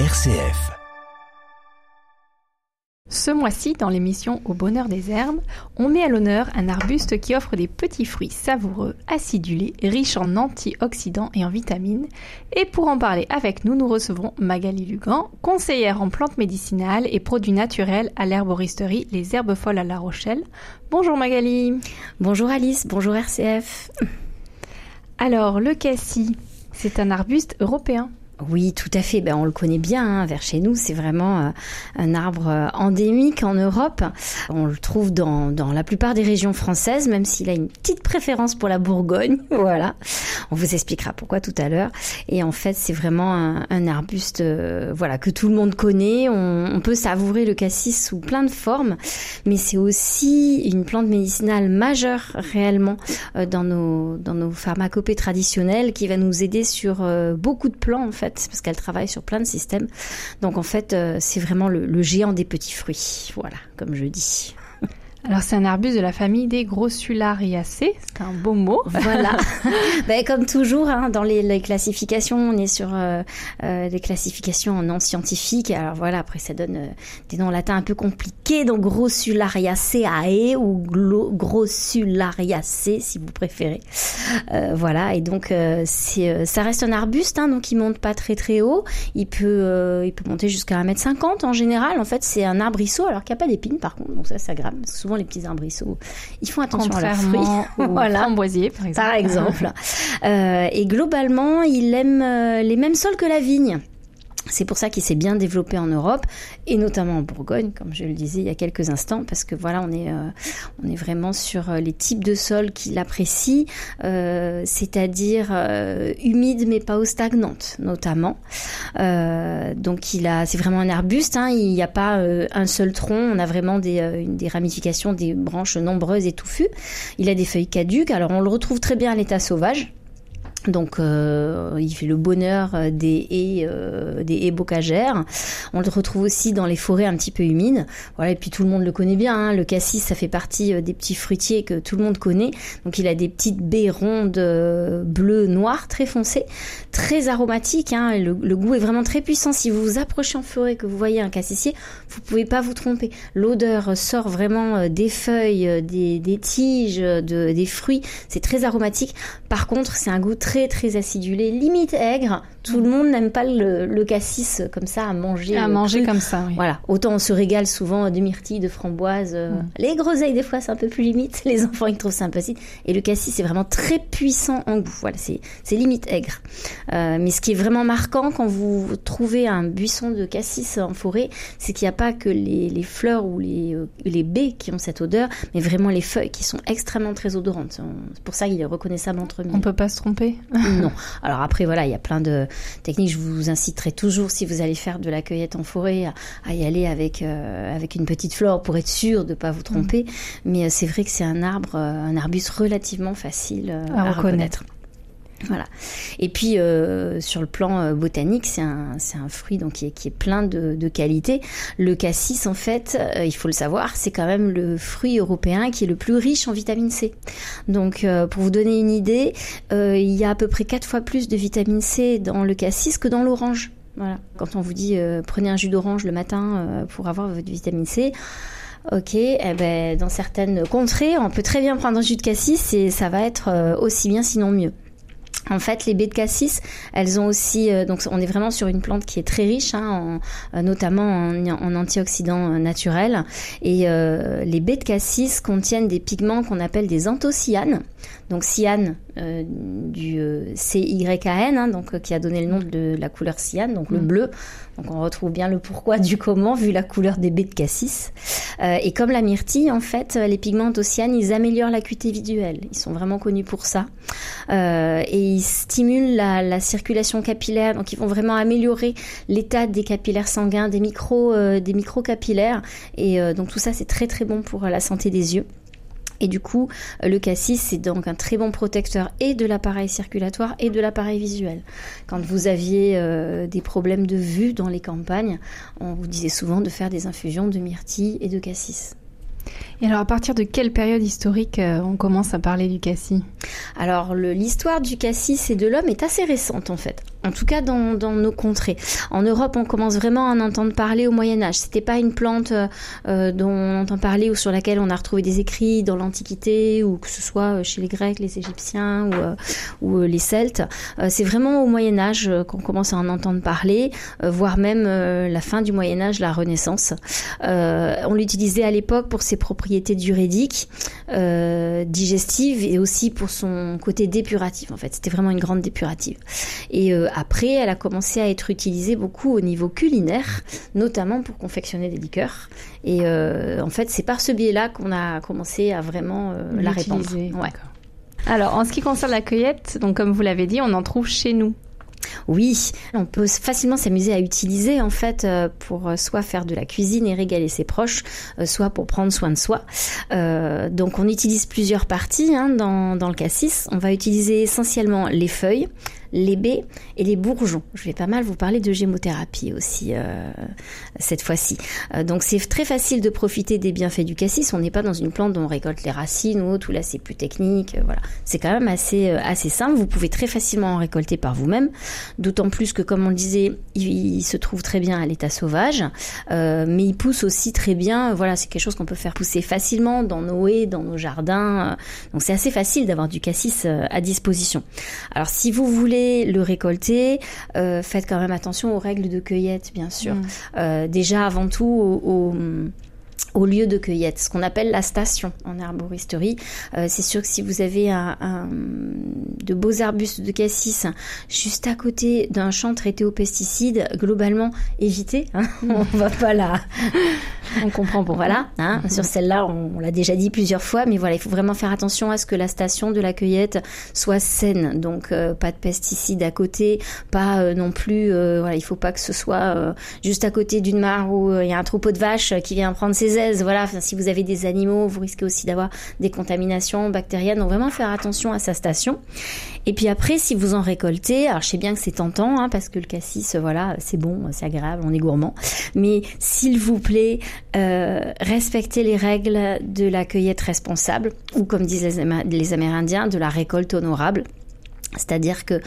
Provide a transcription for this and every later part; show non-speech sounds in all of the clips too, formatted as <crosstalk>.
RCF. Ce mois-ci, dans l'émission Au bonheur des herbes, on met à l'honneur un arbuste qui offre des petits fruits savoureux, acidulés, riches en antioxydants et en vitamines. Et pour en parler avec nous, nous recevons Magali Lugan, conseillère en plantes médicinales et produits naturels à l'herboristerie Les Herbes Folles à La Rochelle. Bonjour Magali. Bonjour Alice, bonjour RCF. Alors, le cassis, c'est un arbuste européen. Oui, tout à fait. Ben, on le connaît bien hein, vers chez nous. C'est vraiment euh, un arbre euh, endémique en Europe. On le trouve dans, dans la plupart des régions françaises, même s'il a une petite préférence pour la Bourgogne. <laughs> voilà. On vous expliquera pourquoi tout à l'heure. Et en fait, c'est vraiment un, arbuste euh, voilà, que tout le monde connaît. On, peut savourer le cassis sous plein de formes, mais c'est aussi une plante médicinale majeure réellement dans, nos, dans nos pharmacopées traditionnelles qui va nous aider sur beaucoup de plans parce qu'elle travaille sur plein de systèmes. Donc en fait, euh, c'est vraiment le géant des petits fruits, voilà, comme je dis. Alors c'est un arbuste de la famille des Grossulariacées, c'est un beau mot. Voilà. <laughs> ben, comme toujours, hein, dans les, les, classifications, on est sur euh, euh, des classifications en non scientifiques. Alors voilà, après ça donne euh, des noms latins un peu compliqués, donc Grossulariaceae ou Grossulariacée si vous préférez. Euh, voilà, et donc euh, c'est ça reste un arbuste, hein, donc il monte pas très très haut. Il peut il peut monter jusqu'à 1m50 en général. En fait, c'est un arbrisseau alors qu'il n'y a pas d'épines par contre, donc ça ça grave. Souvent les petits arbrisseaux, ils font attention à leurs fruits. <laughs> voilà. Framboisier, par exemple. Par exemple. euh, et globalement, il aime euh, les mêmes sols que la vigne. C'est pour ça qu'il s'est bien développé en Europe et notamment en Bourgogne, comme je le disais il y a quelques instants, parce que voilà, on est euh, on est vraiment sur euh, les types de sols qu'il apprécie, euh, c'est-à-dire euh, humides mais pas stagnante, notamment. Donc il a, c'est vraiment un arbuste. Hein, il n'y a pas un seul tronc, on a vraiment des, des ramifications, des branches nombreuses et touffues. Il a des feuilles caduques. Alors on le retrouve très bien à l'état sauvage. Donc, euh, il fait le bonheur des haies, euh, des bocagères. On le retrouve aussi dans les forêts un petit peu humides. Voilà, et puis tout le monde le connaît bien. Hein. Le cassis, ça fait partie euh, des petits fruitiers que tout le monde connaît. Donc, il a des petites baies rondes euh, bleues, noires, très foncées, très aromatiques. Hein. Le, goût est vraiment très puissant. Si vous vous approchez en forêt, que vous voyez un cassissier, vous pouvez pas vous tromper. L'odeur sort vraiment euh, des feuilles, des, tiges, de, des fruits. C'est très aromatique. Par contre, c'est un goût très très très acidulé, limite aigre. Tout le monde n'aime pas le, le, cassis comme ça à manger. À manger cru. comme ça, oui. Voilà. Autant on se régale souvent de myrtilles, de framboises. Mm. Les groseilles, des fois, c'est un peu plus limite. <laughs> Les enfants, ils trouvent ça impossible. Et le cassis, c'est vraiment très puissant en goût. Voilà, c'est, c'est limite aigre. Euh, mais ce qui est vraiment marquant quand vous trouvez un buisson de cassis en forêt, c'est qu'il n'y a pas que les, les fleurs ou les, euh, les baies qui ont cette odeur, mais vraiment les feuilles qui sont extrêmement très odorantes. C'est pour ça qu'il est reconnaissable entre mille. On peut pas se tromper? <laughs> non. Alors après, voilà, il y a plein de techniques. Je vous inciterai toujours, si vous allez faire de la cueillette en forêt, à, à y aller avec euh, avec une petite flore pour être sûr de ne pas vous tromper. Mmh. Mais euh, c'est vrai que c'est un arbre, euh, un arbuste relativement facile euh, à, à, reconnaître. reconnaître. Voilà. Et puis euh, sur le plan euh, botanique, c'est un, un fruit donc qui est, qui est plein de, de qualités. Le cassis, en fait, euh, il faut le savoir, c'est quand même le fruit européen qui est le plus riche en vitamine C. Donc euh, pour vous donner une idée, euh, il y a à peu près quatre fois plus de vitamine C dans le cassis que dans l'orange. Voilà. Quand on vous dit prenez un jus d'orange le matin pour avoir votre vitamine C. Ok, eh ben, dans certaines contrées, on peut très bien prendre un jus de cassis et ça va être aussi bien, sinon mieux. En fait, les baies de cassis, elles ont aussi, euh, donc on est vraiment sur une plante qui est très riche, hein, en, notamment en, antioxydants naturels. Et euh, les baies de cassis contiennent des pigments qu'on appelle des anthocyanes. Donc cyane euh, du euh, CYAN, hein, donc qui a donné le nom de la couleur cyane, donc mmh. le bleu. Donc on retrouve bien le pourquoi du comment vu la couleur des baies de cassis. Euh, et comme la myrtille, en fait, les pigments anthocyanes, ils améliorent l'acuité visuelle. Ils sont vraiment connus pour ça. et ils stimulent la, la, circulation capillaire, donc ils vont vraiment améliorer l'état des capillaires sanguins, des micro, euh, des microcapillaires. Et euh, donc tout ça, c'est très très bon pour la santé des yeux. Et du coup, le cassis, c'est donc un très bon protecteur et de l'appareil circulatoire et de l'appareil visuel. Quand vous aviez euh, des problèmes de vue dans les campagnes, on vous disait souvent de faire des infusions de myrtille et de cassis. Et alors, à partir de quelle période historique euh, on commence à parler du cassis? Alors, l'histoire du cassis et de l'homme est assez récente en fait. En tout cas, dans, nos contrées. En Europe, on commence vraiment à en entendre parler au Moyen Âge. C'était pas une plante euh, euh, dont on entend parler ou sur laquelle on a retrouvé des écrits dans l'Antiquité ou que ce soit chez les Grecs, les Égyptiens ou, ou les Celtes. C'est vraiment au Moyen Âge qu'on commence à en entendre parler, voire même la fin du Moyen Âge, la Renaissance. on l'utilisait à l'époque pour ses propriétés juridiques, euh, digestives et aussi pour son côté dépuratif. En fait, c'était vraiment une grande dépurative. Et euh, après, elle a commencé à être utilisée beaucoup au niveau culinaire, notamment pour confectionner des liqueurs. Et euh, en fait, c'est par ce biais-là qu'on a commencé à vraiment la répandre. Ouais. Alors, en ce qui concerne la cueillette, donc comme vous l'avez dit, on en trouve chez nous. Oui, on peut facilement s'amuser à utiliser en fait euh, pour euh, soit faire de la cuisine et régaler ses proches, euh, soit pour prendre soin de soi. donc on utilise plusieurs parties hein, dans, le cassis. On va utiliser essentiellement les feuilles, les baies et les bourgeons. Je vais pas mal vous parler de gémothérapie aussi cette fois-ci. Donc c'est très facile de profiter des bienfaits du cassis. On n'est pas dans une plante dont on récolte les racines ou autre, là c'est plus technique. Voilà, c'est quand même assez simple. Vous pouvez très facilement en récolter par vous-même. D'autant plus que comme on le disait, il, se trouve très bien à l'état sauvage, mais il pousse aussi très bien. Voilà, c'est quelque chose qu'on peut faire pousser facilement dans nos haies, dans nos jardins. Donc c'est assez facile d'avoir du cassis à disposition. Alors si vous voulez le récolter, euh, faites quand même attention aux règles de cueillette, bien sûr. Mm. Euh, déjà, avant tout, au, au lieu de cueillette, ce qu'on appelle la station en arboristerie. Euh, c'est sûr que si vous avez un, de beaux arbustes de cassis juste à côté d'un champ traité aux pesticides, globalement, évitez. Hein. <laughs> On va pas là. on comprend pour voilà. Hein. <laughs> Sur celle-là, on, l'a déjà dit plusieurs fois, mais voilà, il faut vraiment faire attention à ce que la station de la cueillette soit saine. Donc euh, pas de pesticides à côté, pas euh, non plus. voilà, il faut pas que ce soit juste à côté d'une mare où il y a un troupeau de vaches qui vient prendre ses ailes voilà, si vous avez des animaux, vous risquez aussi d'avoir des contaminations bactériennes. Donc vraiment faire attention à sa station. Et puis après, si vous en récoltez, alors je sais bien que c'est tentant, hein, parce que le cassis, voilà, c'est bon, c'est agréable, on est gourmand. Mais s'il vous plaît, euh, respectez les règles de la cueillette responsable, ou comme disent les, Amérindiens, de la récolte honorable. C'est-à-dire que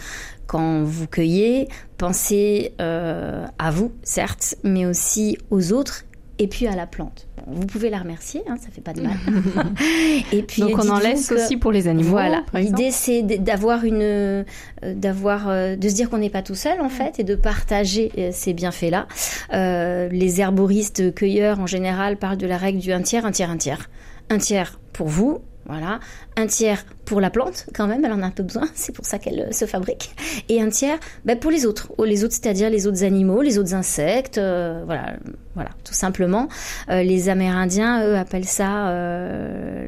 quand vous cueillez, pensez euh, à vous, certes, mais aussi aux autres et puis à la plante. vous pouvez la remercier, hein, ça fait pas de mal. <laughs> et puis donc on en laisse aussi pour les animaux. Voilà. L'idée c'est d'avoir une, euh, d'avoir, euh, de se dire qu'on n'est pas tout seul en fait et de partager euh, ces bienfaits là. les herboristes cueilleurs en général parlent de la règle du un tiers, un tiers, un tiers. Un tiers pour vous, voilà. Un tiers pour la plante, quand même, elle en a un peu besoin, c'est pour ça qu'elle euh, se fabrique. Et un tiers ben, pour les autres. Les autres, c'est-à-dire les autres animaux, les autres insectes, euh, voilà, voilà, tout simplement. Euh, les Amérindiens, eux, appellent ça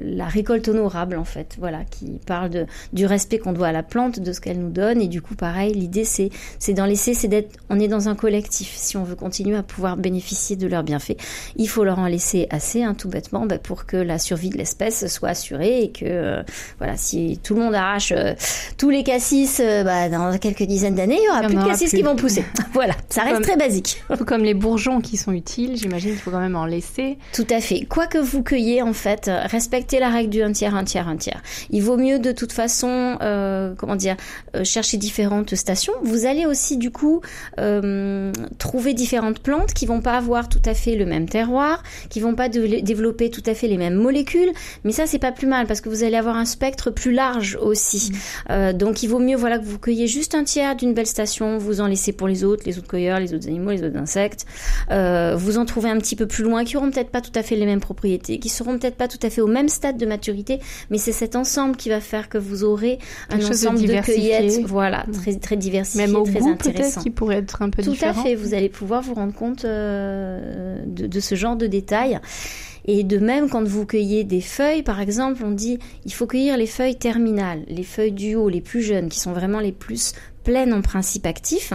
la récolte honorable, en fait, voilà, qui parle de, du respect qu'on doit à la plante, de ce qu'elle nous donne. Et du coup, pareil, l'idée, c'est, c'est d'en laisser, c'est d'être, on est dans un collectif. Si on veut continuer à pouvoir bénéficier de leurs bienfaits, il faut leur en laisser assez, hein, tout bêtement, ben, pour que la survie de l'espèce soit assurée et que euh, voilà, tout le monde arrache euh, tous les cassis, euh, bah, dans quelques dizaines d'années, il y aura plus de cassis qui vont pousser. <laughs> voilà, ça reste très basique. Tout <laughs> comme les bourgeons qui sont utiles, j'imagine qu'il faut quand même en laisser. Tout à fait. Quoi que vous cueillez, en fait, respectez la règle du un tiers, un tiers, un tiers. Il vaut mieux de toute façon, comment dire, chercher différentes stations. Vous allez aussi du coup trouver différentes plantes qui vont pas avoir tout à fait le même terroir, qui vont pas développer tout à fait les mêmes molécules, mais ça c'est pas plus mal parce que vous allez avoir un spectre plus large aussi. Mm. Euh, donc il vaut mieux voilà que vous cueillez juste un tiers d'une belle station, vous en laissez pour les autres, les autres cueilleurs, les autres animaux, les autres insectes. Euh, vous en trouvez un petit peu plus loin qui auront peut-être pas tout à fait les mêmes propriétés, qui seront peut-être pas tout à fait au même stade de maturité, mais c'est cet ensemble qui va faire que vous aurez un ensemble de, cueillettes, voilà, mm. très très diversifié, même au très goût, intéressant. Qui pourrait être un peu tout différent. Tout à fait, vous allez pouvoir vous rendre compte euh, de, de ce genre de détails. Et de même, quand vous cueillez des feuilles, par exemple, on dit il faut cueillir les feuilles terminales, les feuilles du haut, les plus jeunes, qui sont vraiment les plus pleines en principe actif,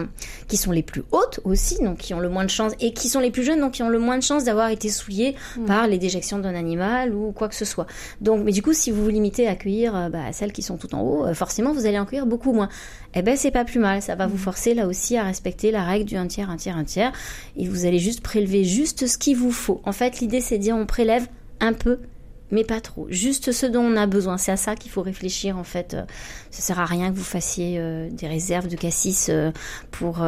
qui sont les plus hautes aussi, donc qui ont le moins de chances, et qui sont les plus jeunes, donc qui ont le moins de chances d'avoir été souillées mm. par les déjections d'un animal ou quoi que ce soit. Donc, mais du coup, si vous vous limitez à cueillir euh, bah, celles qui sont tout en haut, euh, forcément, vous allez en cueillir beaucoup moins. Eh ben, c'est pas plus mal. Ça va vous mm. forcer là aussi à respecter la règle du un tiers, un tiers, un tiers, et vous allez juste prélever juste ce qu'il vous faut. En fait, l'idée, c'est de dire on prélève un peu mais pas trop. Juste ce dont on a besoin. C'est à ça qu'il faut réfléchir en fait. Ça sert à rien que vous fassiez des réserves de cassis pour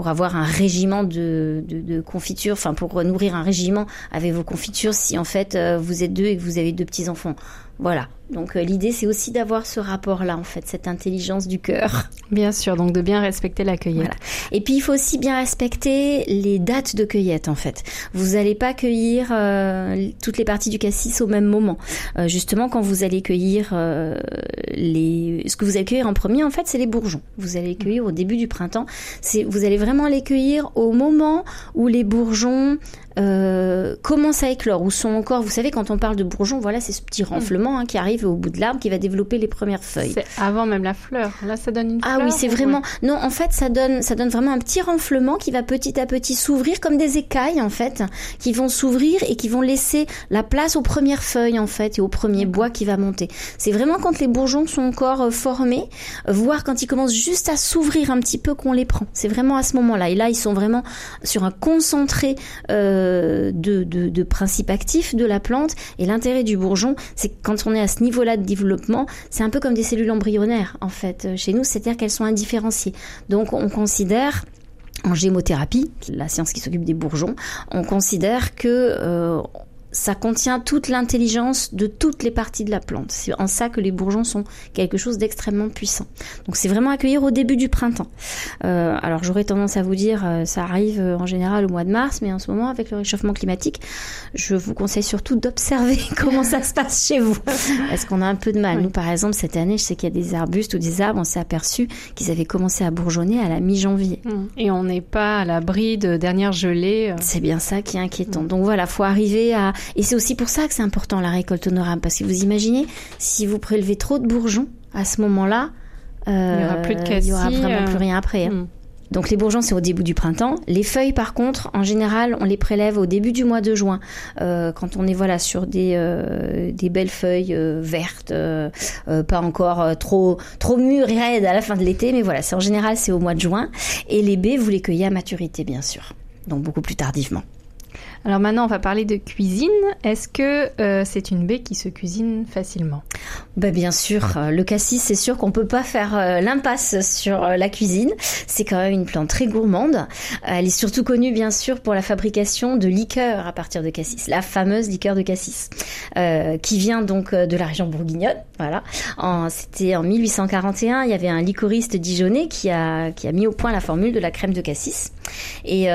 pour avoir un régiment de, de, de confiture, enfin pour nourrir un régiment avec vos confitures si en fait vous êtes deux et que vous avez deux petits enfants. Voilà. Donc euh, l'idée c'est aussi d'avoir ce rapport-là en fait, cette intelligence du cœur. Bien sûr, donc de bien respecter la cueillette. Et puis il faut aussi bien respecter les dates de cueillette en fait. Vous n'allez pas cueillir euh, toutes les parties du cassis au même moment. Euh, justement quand vous allez cueillir les, ce que vous allez cueillir en premier en fait c'est les bourgeons. Vous allez cueillir au début du printemps. C'est vous allez vraiment les cueillir au moment où les bourgeons euh, commencent à éclore ou sont encore, vous savez, quand on parle de bourgeons, voilà, c'est ce petit renflement hein, qui arrive au bout de l'arbre qui va développer les premières feuilles. C'est avant même la fleur. Là, ça donne une fleur. Ah oui, c'est vraiment. Non, en fait, ça donne, ça donne vraiment un petit renflement qui va petit à petit s'ouvrir comme des écailles, en fait, qui vont s'ouvrir et qui vont laisser la place aux premières feuilles, en fait, et au premier bois qui va monter. C'est vraiment quand les bourgeons sont encore euh, formés, euh, voire quand ils commencent juste à s'ouvrir un petit peu qu'on les prend. C'est vraiment à ce moment-là. Et là, ils sont vraiment sur un concentré. Euh, euh, de, de, principes actifs de la plante. Et l'intérêt du bourgeon, c'est quand on est à ce niveau-là de développement, c'est un peu comme des cellules embryonnaires, en fait, euh, chez nous, c'est-à-dire qu'elles sont indifférenciées. Donc on considère en gémothérapie, la science qui s'occupe des bourgeons, on considère que euh, ça contient toute l'intelligence de toutes les parties de la plante. C'est en ça que les bourgeons sont quelque chose d'extrêmement puissant. Donc c'est vraiment accueillir au début du printemps. Euh, alors j'aurais tendance à vous dire, euh, ça arrive euh, en général au mois de mars, mais en ce moment avec le réchauffement climatique, je vous conseille surtout d'observer <laughs> comment ça se passe chez vous. Est-ce qu'on a un peu de mal Nous par exemple cette année, je sais qu'il y a des arbustes ou des arbres, on s'est aperçu qu'ils avaient commencé à bourgeonner à la mi-janvier. Mmh. Et on n'est pas à l'abri de dernières gelées. C'est bien ça qui est inquiétant. Donc voilà, faut arriver à et c'est aussi pour ça que c'est important la récolte honorable, parce que vous imaginez, si vous prélevez trop de bourgeons, à ce moment-là, il n'y aura plus de cassis, il n'y aura vraiment plus rien après. Hein. Hmm. Donc les bourgeons, c'est au début du printemps. Les feuilles, par contre, en général, on les prélève au début du mois de juin, euh, quand on est voilà sur des euh, des belles feuilles euh, vertes, pas encore trop trop mûres et raides à la fin de l'été, mais voilà, c'est en général c'est au mois de juin. Et les baies, vous les cueillez à maturité, bien sûr, donc beaucoup plus tardivement. Alors maintenant, on va parler de cuisine. Est-ce que euh, c'est une baie qui se cuisine facilement? Bah Bien sûr. Euh, le cassis, c'est sûr qu'on peut pas faire euh, l'impasse sur la cuisine. C'est quand même une plante très gourmande. Elle est surtout connue, bien sûr, pour la fabrication de liqueurs à partir de cassis. La fameuse liqueur de cassis, qui vient donc de la région bourguignonne. Voilà. C'était en 1841. Il y avait un liquoriste dijonnais qui a, qui a mis au point la formule de la crème de cassis. Et,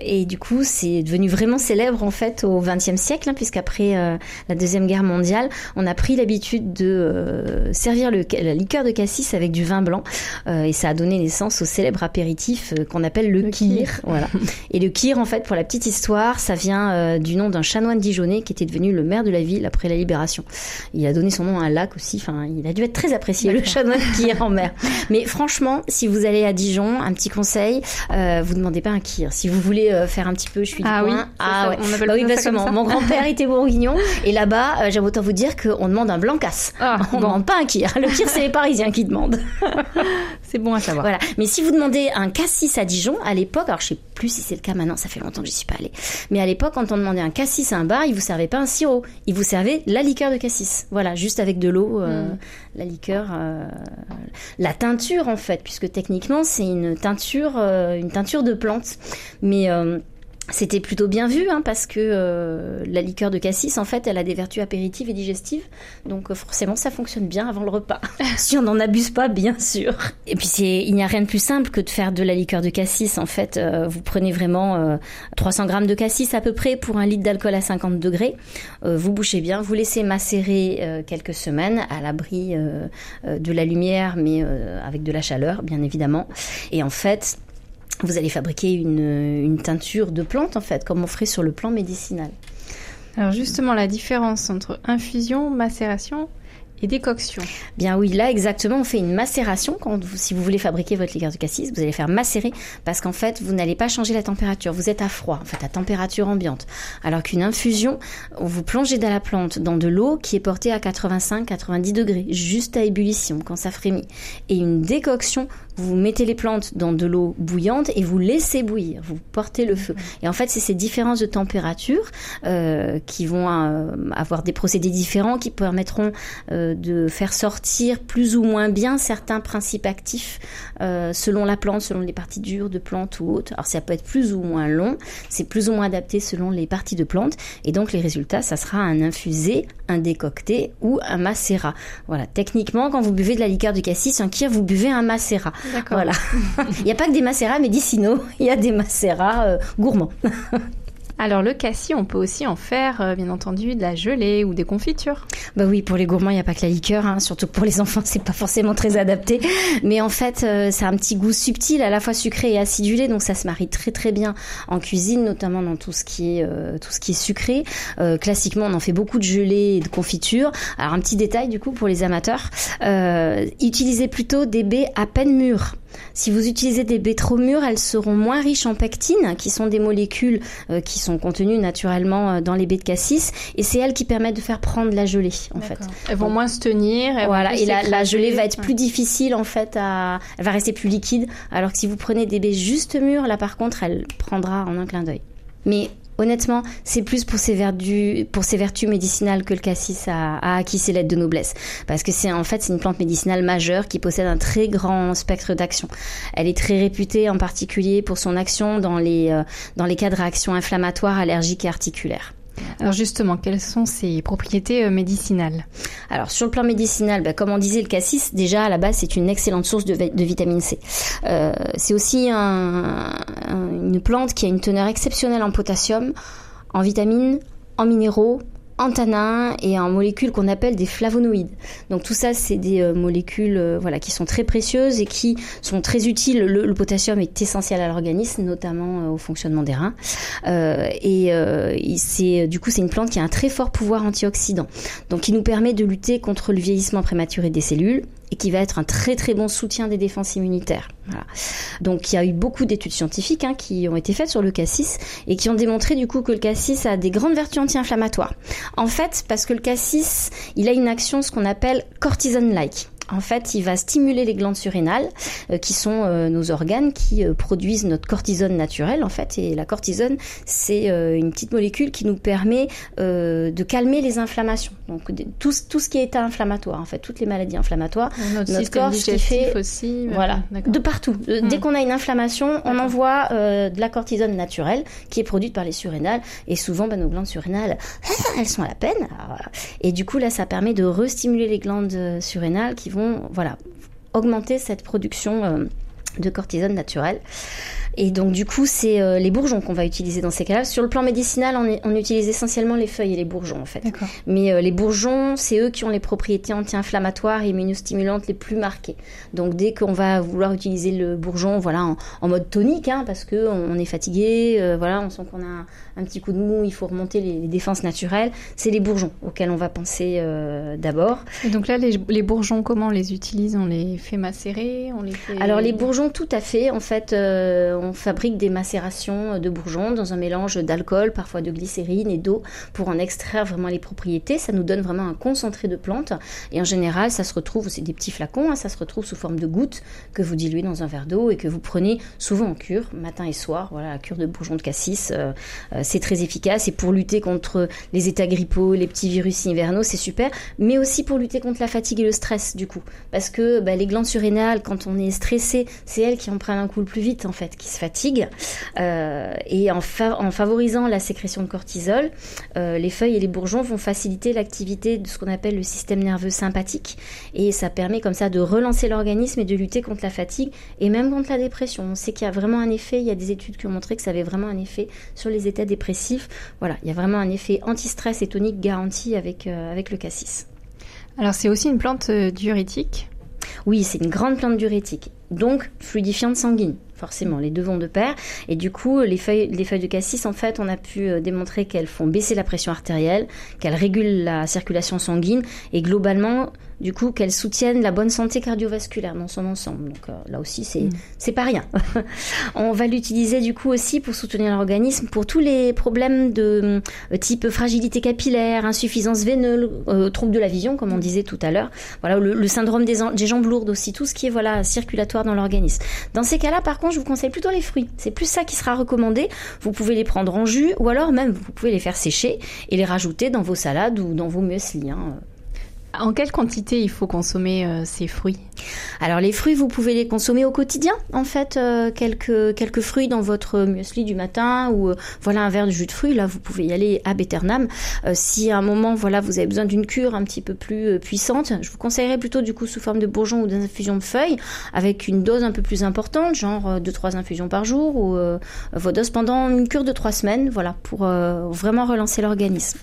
et du coup, c'est devenu vraiment célèbre en fait au XXe siècle, hein, puisqu'après euh, la deuxième guerre mondiale, on a pris l'habitude de euh, servir le, la liqueur de cassis avec du vin blanc, euh, et ça a donné naissance au célèbre apéritif qu'on appelle le, kir. <laughs> Voilà. et le kir, en fait, pour la petite histoire, ça vient du nom d'un chanoine dijonnais qui était devenu le maire de la ville après la libération. Il a donné son nom un lac aussi. Enfin, il a dû être très apprécié le chanoine kir en mer. <laughs> Mais franchement, si vous allez à Dijon, un petit conseil, vous demandez pas un kir. Si vous voulez faire un petit peu, je suis ah, oui, ah ouais. On bah oui, parce que mon, grand-père <laughs> était bourguignon et là-bas, euh, j'aime autant vous dire qu'on demande un blancas. Ah, on ne demande pas un kir. Le kir, c'est les Parisiens qui demandent. <laughs> c'est bon à savoir. Voilà. Mais si vous demandez un cassis à Dijon, à l'époque, alors je sais plus si c'est le cas maintenant, ça fait longtemps que j'y suis pas allée. Mais à l'époque, quand on demandait un cassis à un bar, il vous servait pas un sirop, il vous servait la liqueur de cassis. Voilà, juste avec de l'eau, euh, hmm. la liqueur, euh, la teinture en fait, puisque techniquement c'est une teinture, une teinture de plante. Mais c'était plutôt bien vu hein, parce que euh, la liqueur de cassis en fait elle a des vertus apéritives et digestives. Donc euh, forcément ça fonctionne bien avant le repas. <laughs> Si on n'en abuse pas bien sûr. Et puis il n'y a rien de plus simple que de faire de la liqueur de cassis en fait. Euh, vous prenez vraiment 300 grammes de cassis à peu près pour un litre d'alcool à 50 degrés. Vous bouchez bien vous laissez macérer quelques semaines à l'abri de la lumière mais avec de la chaleur bien évidemment. Et en fait vous allez fabriquer une, teinture de plante en fait, comme on ferait sur le plan médicinal. Alors justement, la différence entre infusion, macération et décoction. Bien oui, là exactement, on fait une macération. Quand si vous voulez fabriquer votre liqueur de cassis, vous allez faire macérer parce qu'en fait, vous n'allez pas changer la température. Vous êtes à froid, en fait, à température ambiante. Alors qu'une infusion, vous plongez dans la plante dans de l'eau qui est portée à 85-90 degrés, juste à ébullition, quand ça frémit. Et une décoction, vous mettez les plantes dans de l'eau bouillante et vous laissez bouillir, vous portez le feu. Et en fait, c'est ces différences de température euh, qui vont euh, avoir des procédés différents qui permettront euh, de faire sortir plus ou moins bien certains principes actifs euh, selon la plante, selon les parties dures de plante ou autres. Alors ça peut être plus ou moins long, c'est plus ou moins adapté selon les parties de plante. Et donc les résultats, ça sera un infusé, un décocté ou un macérat. Voilà, techniquement, quand vous buvez de la liqueur de cassis, un kir, vous buvez un macérat. Voilà. <laughs> il n'y a pas que des macérats médicinaux, il y a des macérats euh, gourmands. <laughs> Alors le cassis, on peut aussi en faire, euh, bien entendu, de la gelée ou des confitures. Bah oui, pour les gourmands, il n'y a pas que la liqueur, hein. surtout que pour les <laughs> enfants, c'est pas forcément très adapté. Mais en fait, euh, ça a un petit goût subtil, à la fois sucré et acidulé, donc ça se marie très très bien en cuisine, notamment dans tout ce qui est euh, tout ce qui est sucré. classiquement, on en fait beaucoup de gelée et de confitures. Alors un petit détail du coup pour les amateurs, utilisez plutôt des baies à peine mûres. Si vous utilisez des baies trop mûres, elles seront moins riches en pectine, qui sont des molécules qui sont contenues naturellement euh, dans les baies de cassis et c'est elles qui permettent de faire prendre la gelée en fait. Elles vont moins se tenir. Voilà et la, gelée va être plus difficile en fait à, elle va rester plus liquide alors que si vous prenez des baies juste mûres là par contre elle prendra en un clin d'œil. Mais honnêtement, c'est plus pour ses, vertus, pour ses vertus médicinales que le cassis a, acquis ses lettres de noblesse. Parce que c'est en fait c'est une plante médicinale majeure qui possède un très grand spectre d'action. Elle est très réputée en particulier pour son action dans les, euh, dans les cas de réactions inflammatoires, allergiques et articulaires. Alors justement, quelles sont ses propriétés euh, médicinales? Alors sur le plan médicinal, bah, comme on disait, le cassis, déjà à la base, c'est une excellente source de, vitamine C. Euh, c'est aussi une plante qui a une teneur exceptionnelle en potassium, en vitamines, en minéraux, en tanins et en molécules qu'on appelle des flavonoïdes. Donc tout ça, c'est des euh, molécules euh, voilà qui sont très précieuses et qui sont très utiles. Le, potassium est essentiel à l'organisme, notamment euh, au fonctionnement des reins. et c'est du coup c'est une plante qui a un très fort pouvoir antioxydant, donc qui nous permet de lutter contre le vieillissement prématuré des cellules et qui va être un très très bon soutien des défenses immunitaires. Voilà. Donc il y a eu beaucoup d'études scientifiques hein, qui ont été faites sur le cassis et qui ont démontré du coup que le cassis a des grandes vertus anti-inflammatoires. En fait, parce que le cassis, il a une action ce qu'on appelle cortisone-like. En fait, il va stimuler les glandes surrénales, euh, qui sont euh, nos organes qui euh, produisent notre cortisone naturelle, en fait. Et la cortisone, c'est une petite molécule qui nous permet de calmer les inflammations. Donc tout, tout ce qui est état inflammatoire, en fait, toutes les maladies inflammatoires, notre, notre corps, ce qui fait, aussi, voilà, de partout. Dès hmm. qu'on a une inflammation, on envoie de la cortisone naturelle qui est produite par les surrénales. Et souvent, ben, nos glandes surrénales, <laughs> elles sont à la peine. Et du coup, là, ça permet de restimuler les glandes surrénales qui vont voilà, augmenter cette production euh, de cortisone naturelle. Et donc du coup, c'est euh, les bourgeons qu'on va utiliser dans ces cas-là. Sur le plan médicinal, on, utilise essentiellement les feuilles et les bourgeons en fait. Mais euh, les bourgeons, c'est eux qui ont les propriétés anti-inflammatoires et immunostimulantes les plus marquées. Donc dès qu'on va vouloir utiliser le bourgeon, voilà, en, mode tonique, hein, parce que on, est fatigué, voilà, on sent qu'on a un petit coup de mou, il faut remonter les, défenses naturelles. C'est les bourgeons auxquels on va penser euh, d'abord. Et donc là, les, bourgeons, comment on les utilise? On les fait macérer on les Alors les bourgeons, tout à fait. En fait, euh, on fabrique des macérations de bourgeons dans un mélange d'alcool, parfois de glycérine et d'eau pour en extraire vraiment les propriétés. Ça nous donne vraiment un concentré de plantes. Et en général, ça se retrouve, c'est des petits flacons, hein, ça se retrouve sous forme de gouttes que vous diluez dans un verre d'eau et que vous prenez souvent en cure, matin et soir. Voilà, la cure de bourgeons de cassis. Euh, c'est très efficace et pour lutter contre les états grippaux, les petits virus hivernaux, c'est super, mais aussi pour lutter contre la fatigue et le stress du coup, parce que bah, les glandes surrénales, quand on est stressé, c'est elles qui en prennent un coup le plus vite en fait, qui se fatiguent, euh, et en, en, favorisant la sécrétion de cortisol, euh, les feuilles et les bourgeons vont faciliter l'activité de ce qu'on appelle le système nerveux sympathique, et ça permet comme ça de relancer l'organisme et de lutter contre la fatigue et même contre la dépression. On sait qu'il y a vraiment un effet, il y a des études qui ont montré que ça avait vraiment un effet sur les états dépressifs voilà, il y a vraiment un effet anti-stress et tonique garanti avec, euh, avec le cassis. Alors c'est aussi une plante diurétique? Oui, c'est une grande plante diurétique, donc fluidifiante sanguine. Forcément, les deux vont de pair. Et du coup, les feuilles, les feuilles de cassis, en fait, on a pu euh, démontrer qu'elles font baisser la pression artérielle, qu'elles régulent la circulation sanguine et globalement, du coup, qu'elles soutiennent la bonne santé cardiovasculaire dans son ensemble. Donc euh, là aussi, c'est mm. c'est pas rien. <laughs> on va l'utiliser du coup aussi pour soutenir l'organisme pour tous les problèmes de euh, type fragilité capillaire, insuffisance veineuse, euh, trouble de la vision, comme on disait tout à l'heure. Voilà, le, syndrome des, des, jambes lourdes aussi, tout ce qui est voilà circulatoire dans l'organisme. Dans ces cas-là, par contre, je vous conseille plutôt les fruits. C'est plus ça qui sera recommandé. Vous pouvez les prendre en jus ou alors même vous pouvez les faire sécher et les rajouter dans vos salades ou dans vos muesli. Hein. En quelle quantité il faut consommer euh, ces fruits? Alors les fruits, vous pouvez les consommer au quotidien. En fait, euh, quelques quelques fruits dans votre muesli du matin ou euh, voilà un verre de jus de fruits. Là, vous pouvez y aller à Beternam. si à un moment, voilà, vous avez besoin d'une cure un petit peu plus puissante, je vous conseillerais plutôt du coup sous forme de bourgeons ou d'infusion de feuilles avec une dose un peu plus importante, genre 2-3 infusions par jour ou vos doses pendant une cure de 3 semaines, voilà, pour vraiment relancer l'organisme.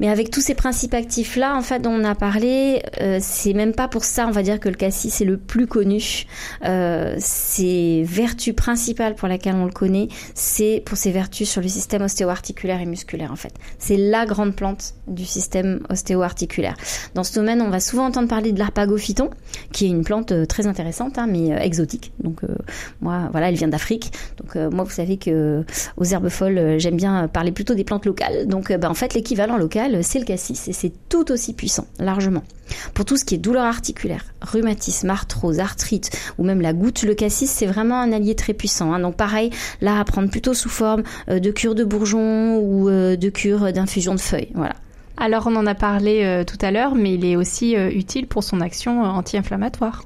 Mais avec tous ces principes actifs-là, en fait, dont on a parlé, euh, c'est même pas pour ça, on va dire, que le cassis est le plus connu. Euh, ses vertus principales pour lesquelles on le connaît, c'est pour ses vertus sur le système ostéo-articulaire et musculaire, en fait. C'est la grande plante du système ostéo-articulaire. Dans ce domaine, on va souvent entendre parler de l'arpagophyton, qui est une plante euh, très intéressante, hein, mais euh, exotique. Donc, moi, voilà, elle vient d'Afrique. Donc, moi, vous savez que aux herbes folles, j'aime bien parler plutôt des plantes locales. Donc, ben, en fait, l'équivalent local, c'est le cassis et c'est tout aussi puissant, largement. Pour tout ce qui est douleur articulaire, rhumatisme, arthrose, arthrite ou même la goutte, le cassis c'est vraiment un allié très puissant. Hein. Donc pareil, là à prendre plutôt sous forme euh, de cure de bourgeon ou euh, de cure d'infusion de feuilles. Voilà. Alors on en a parlé euh, tout à l'heure, mais il est aussi utile pour son action anti-inflammatoire.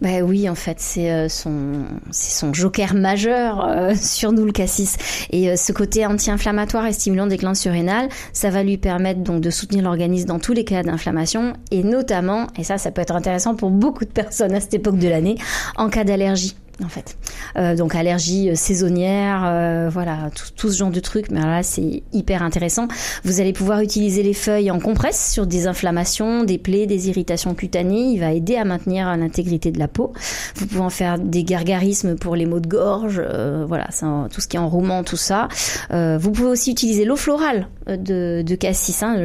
Bah oui, en fait, c'est euh, son, son joker majeur euh, <laughs> sur nous le cassis. Et euh, ce côté anti-inflammatoire et stimulant des glandes surrénales, ça va lui permettre donc de soutenir l'organisme dans tous les cas d'inflammation et notamment, et ça, ça peut être intéressant pour beaucoup de personnes à cette époque de l'année, en cas d'allergie en fait. Euh, donc allergie euh, saisonnière, euh, voilà, tout, ce genre de trucs. Mais là, c'est hyper intéressant. Vous allez pouvoir utiliser les feuilles en compresse sur des inflammations, des plaies, des irritations cutanées. Il va aider à maintenir l'intégrité de la peau. Vous pouvez en faire des gargarismes pour les maux de gorge, voilà, tout ce qui est enrouement, tout ça. vous pouvez aussi utiliser l'eau florale de, cassis. Hein.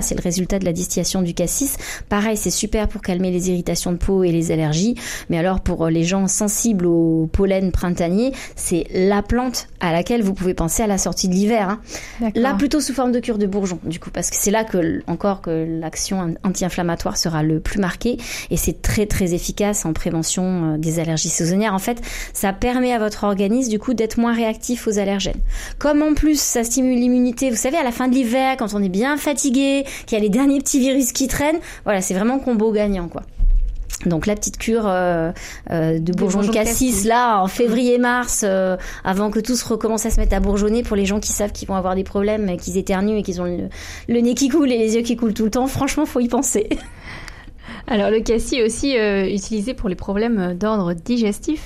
C'est le résultat de la distillation du cassis. Pareil, c'est super pour calmer les irritations de peau et les allergies. Mais alors pour les gens sensibles au pollen printanier, c'est la plante à laquelle vous pouvez penser à la sortie de l'hiver. Hein. Là, plutôt sous forme de cure de bourgeon, du coup, parce que c'est là que encore que l'action anti-inflammatoire sera le plus marquée, et c'est très très efficace en prévention euh, des allergies saisonnières. En fait, ça permet à votre organisme du coup d'être moins réactif aux allergènes. Comme en plus ça stimule l'immunité, vous savez, à la fin de l'hiver, quand on est bien fatigué, qu'il y a les derniers petits virus qui traînent, voilà, c'est vraiment combo gagnant, quoi. Donc la petite cure euh, euh, de bourgeon de cassis là en février-mars, euh, avant que tout se recommence à se mettre à bourgeonner pour les gens qui savent qu'ils vont avoir des problèmes, qu'ils éternuent et qu'ils ont le, le, nez qui coule et les yeux qui coulent tout le temps. Franchement, faut y penser. <laughs> Alors le cassis est aussi euh, utilisé pour les problèmes d'ordre digestif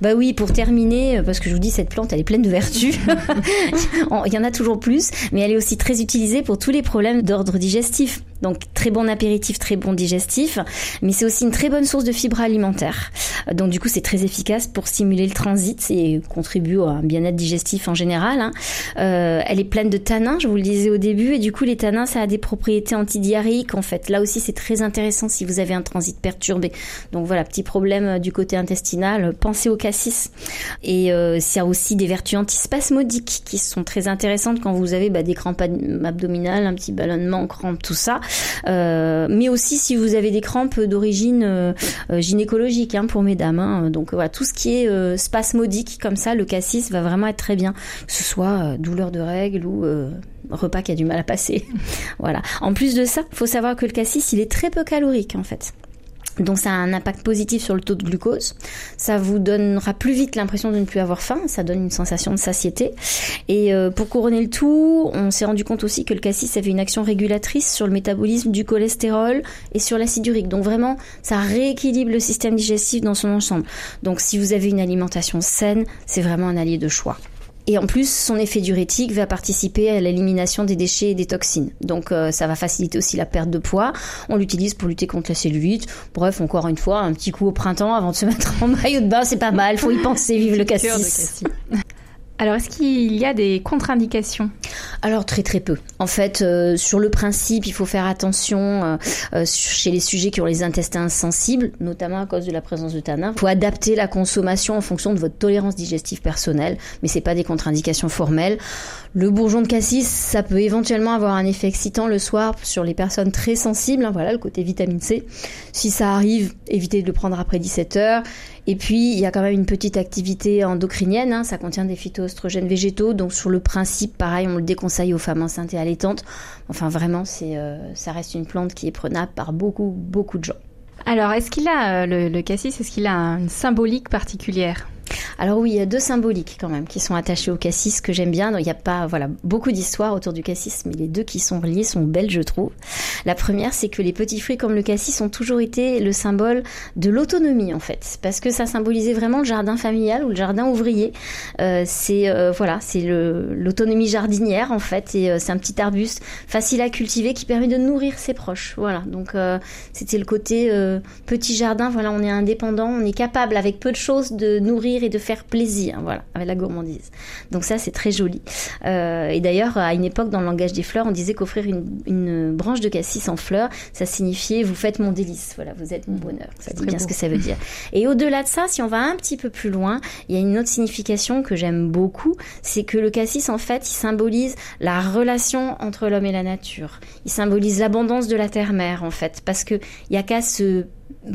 Bah oui, pour terminer, euh, parce que je vous dis, cette plante, elle est pleine de vertus. <laughs> Il y en a toujours plus, mais elle est aussi très utilisée pour tous les problèmes d'ordre digestif. Donc très bon apéritif, très bon digestif, mais c'est aussi une très bonne source de fibres alimentaires. Donc du coup c'est très efficace pour stimuler le transit et contribue à un bien-être digestif en général. Hein. Euh, elle est pleine de tanins, je vous le disais au début, et du coup les tanins ça a des propriétés antidiarrhéiques en fait. Là aussi c'est très intéressant si vous avez un transit perturbé. Donc voilà, petit problème euh, du côté intestinal, pensez au cassis. Et euh, y a aussi des vertus antispasmodiques qui sont très intéressantes quand vous avez bah, des crampes abdominales, un petit ballonnement, crampes, tout ça. Euh, mais aussi si vous avez des crampes d'origine euh, gynécologique hein, pour mesdames. Hein. Donc voilà, tout ce qui est spasmodique comme ça, le cassis va vraiment être très bien, que ce soit douleur de règles ou repas qui a du mal à passer. <laughs> voilà. En plus de ça, faut savoir que le cassis, il est très peu calorique en fait. Donc ça a un impact positif sur le taux de glucose. Ça vous donnera plus vite l'impression de ne plus avoir faim. Ça donne une sensation de satiété. Et euh, pour couronner le tout, on s'est rendu compte aussi que le cassis avait une action régulatrice sur le métabolisme du cholestérol et sur l'acide urique. Donc vraiment, ça rééquilibre le système digestif dans son ensemble. Donc si vous avez une alimentation saine, c'est vraiment un allié de choix. Et en plus, son effet diurétique va participer à l'élimination des déchets et des toxines. Donc euh, ça va faciliter aussi la perte de poids. On l'utilise pour lutter contre la cellulite. Bref, encore une fois, un petit coup au printemps avant de se mettre en maillot de bain, c'est pas mal. Faut y penser. Vive le cassis. Alors, est-ce qu'il y a des contre-indications? Alors, très très peu. En fait, euh, sur le principe, il faut faire attention euh, euh, chez les sujets qui ont les intestins sensibles, notamment à cause de la présence de tanins. Il faut adapter la consommation en fonction de votre tolérance digestive personnelle, mais c'est pas des contre-indications formelles. Le bourgeon de cassis, ça peut éventuellement avoir un effet excitant le soir sur les personnes très sensibles. Hein, voilà, le côté vitamine C. Si ça arrive, évitez de le prendre après 17 heures. Et puis, il y a quand même une petite activité endocrinienne. Hein, ça contient des phytoestrogènes végétaux. Donc, sur le principe, pareil, on le déconseille aux femmes enceintes et allaitantes. Enfin, vraiment, euh, ça reste une plante qui est prenable par beaucoup, beaucoup de gens. Alors, est-ce qu'il a, euh, le, le cassis, est-ce qu'il a une symbolique particulière? Alors oui, il y a deux symboliques quand même qui sont attachées au cassis que j'aime bien. il n'y a pas voilà beaucoup d'histoires autour du cassis, mais les deux qui sont reliés sont belles, je trouve. La première, c'est que les petits fruits comme le cassis ont toujours été le symbole de l'autonomie en fait, parce que ça symbolisait vraiment le jardin familial ou le jardin ouvrier. Euh, c'est euh, voilà, c'est l'autonomie jardinière en fait, et euh, c'est un petit arbuste facile à cultiver qui permet de nourrir ses proches. Voilà, donc c'était le côté petit jardin. Voilà, on est indépendant, on est capable avec peu de choses de nourrir de faire plaisir, voilà, avec la gourmandise. Donc ça, c'est très joli. Euh, et d'ailleurs, à une époque, dans le langage des fleurs, on disait qu'offrir une, branche de cassis en fleurs, ça signifiait vous faites mon délice, voilà, vous êtes mon mmh. bonheur. Ça dit bien ce que ça veut dire. Et au-delà de ça, si on va un petit peu plus loin, il y a une autre signification que j'aime beaucoup, c'est que le cassis, en fait, il symbolise la relation entre l'homme et la nature. Il symbolise l'abondance de la terre-mère, en fait, parce que il y a qu'à se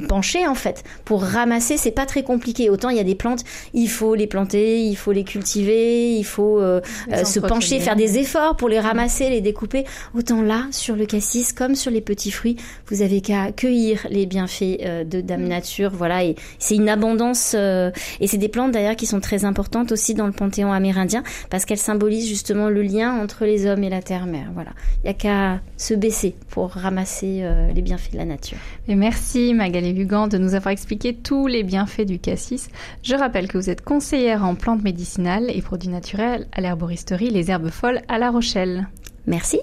pencher en fait. Pour ramasser c'est pas très compliqué. Autant il y a des plantes il faut les planter il faut les cultiver il faut euh, euh, se pencher faire des efforts pour les ramasser les découper. Autant là sur le cassis comme sur les petits fruits vous avez qu'à cueillir les bienfaits euh, de Dame mm. Nature. Voilà. Et c'est une abondance et c'est des plantes d'ailleurs qui sont très importantes aussi dans le panthéon amérindien parce qu'elles symbolisent justement le lien entre les hommes et la terre-mère voilà. Il y a qu'à se baisser pour ramasser les bienfaits de la nature. Et merci Magali de nous avoir expliqué tous les bienfaits du cassis. Je rappelle que vous êtes conseillère en plantes médicinales et produits naturels à l'herboristerie Les Herbes Folles à La Rochelle. Merci.